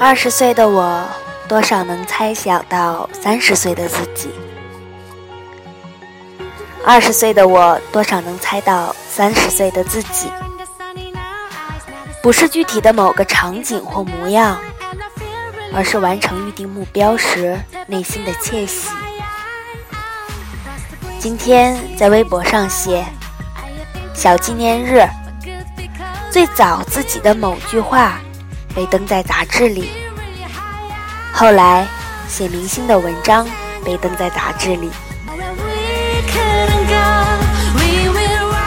二十岁的我，多少能猜想到三十岁的自己；二十岁的我，多少能猜到三十岁的自己。不是具体的某个场景或模样，而是完成预定目标时内心的窃喜。今天在微博上写小纪念日，最早自己的某句话被登在杂志里，后来写明星的文章被登在杂志里，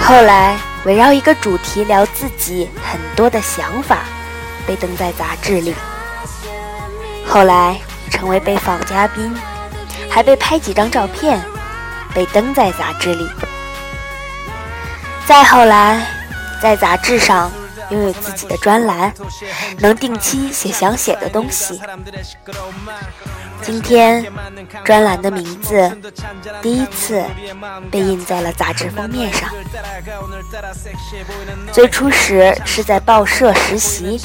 后来。围绕一个主题聊自己很多的想法，被登在杂志里。后来成为被访嘉宾，还被拍几张照片，被登在杂志里。再后来，在杂志上。拥有自己的专栏，能定期写想写的东西。今天，专栏的名字第一次被印在了杂志封面上。最初时是在报社实习，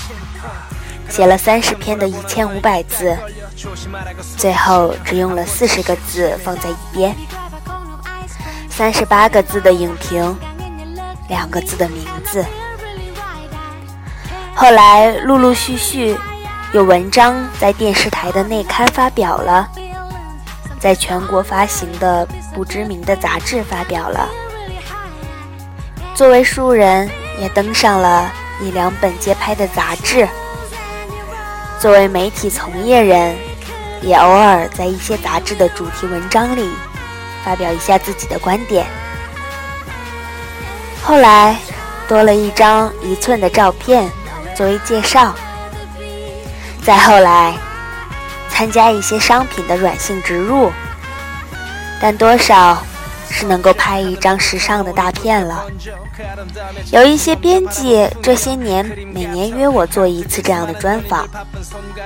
写了三十篇的一千五百字，最后只用了四十个字放在一边。三十八个字的影评，两个字的名字。后来陆陆续续有文章在电视台的内刊发表了，在全国发行的不知名的杂志发表了。作为书人，也登上了一两本街拍的杂志。作为媒体从业人，也偶尔在一些杂志的主题文章里发表一下自己的观点。后来多了一张一寸的照片。作为介绍，再后来参加一些商品的软性植入，但多少是能够拍一张时尚的大片了。有一些编辑这些年每年约我做一次这样的专访，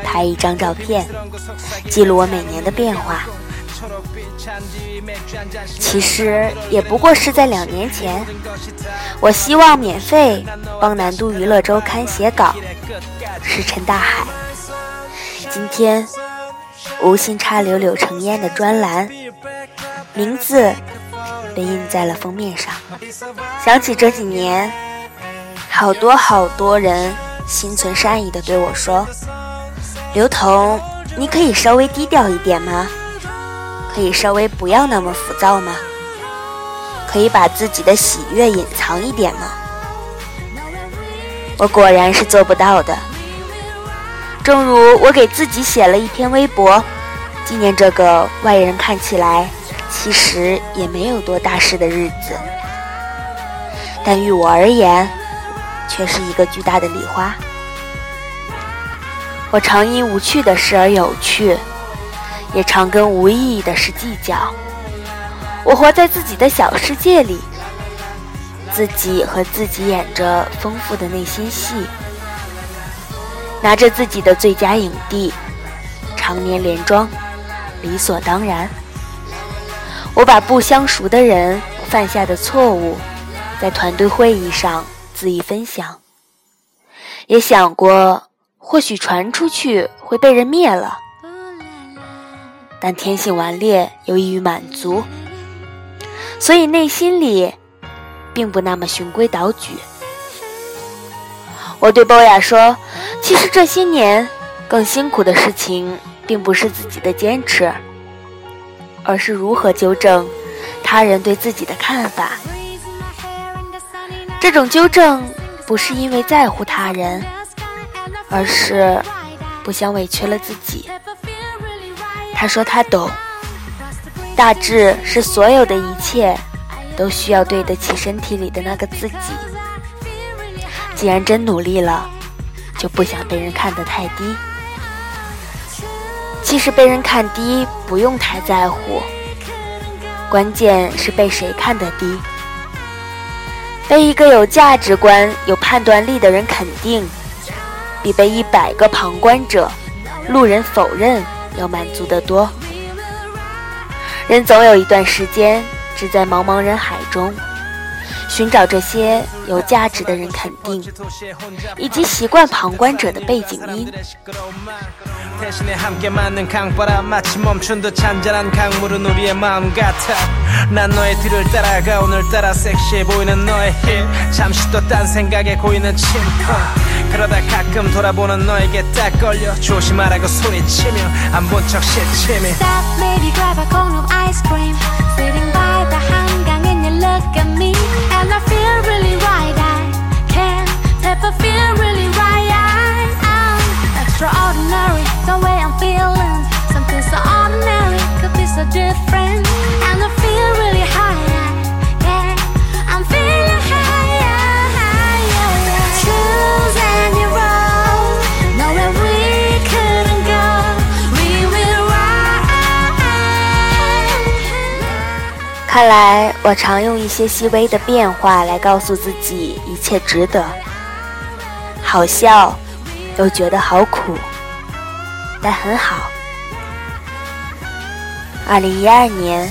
拍一张照片，记录我每年的变化。其实也不过是在两年前，我希望免费帮南都娱乐周刊写稿，石沉大海。今天无心插柳柳成烟的专栏，名字被印在了封面上。想起这几年，好多好多人心存善意的对我说：“刘彤，你可以稍微低调一点吗？”可以稍微不要那么浮躁吗？可以把自己的喜悦隐藏一点吗？我果然是做不到的。正如我给自己写了一篇微博，纪念这个外人看起来其实也没有多大事的日子，但于我而言，却是一个巨大的礼花。我常因无趣的事而有趣。也常跟无意义的事计较。我活在自己的小世界里，自己和自己演着丰富的内心戏，拿着自己的最佳影帝，常年连庄，理所当然。我把不相熟的人犯下的错误，在团队会议上恣意分享，也想过或许传出去会被人灭了。但天性顽劣又易于满足，所以内心里并不那么循规蹈矩。我对波雅说：“其实这些年更辛苦的事情，并不是自己的坚持，而是如何纠正他人对自己的看法。这种纠正不是因为在乎他人，而是不想委屈了自己。”他说他懂，大致是所有的一切都需要对得起身体里的那个自己。既然真努力了，就不想被人看得太低。其实被人看低不用太在乎，关键是被谁看得低。被一个有价值观、有判断力的人肯定，比被一百个旁观者、路人否认。要满足的多，人总有一段时间只在茫茫人海中，寻找这些有价值的人肯定，以及习惯旁观者的背景音。Stop, baby, grab a cone of ice cream. Sitting by 看来，我常用一些细微的变化来告诉自己一切值得。好笑，又觉得好苦，但很好。二零一二年，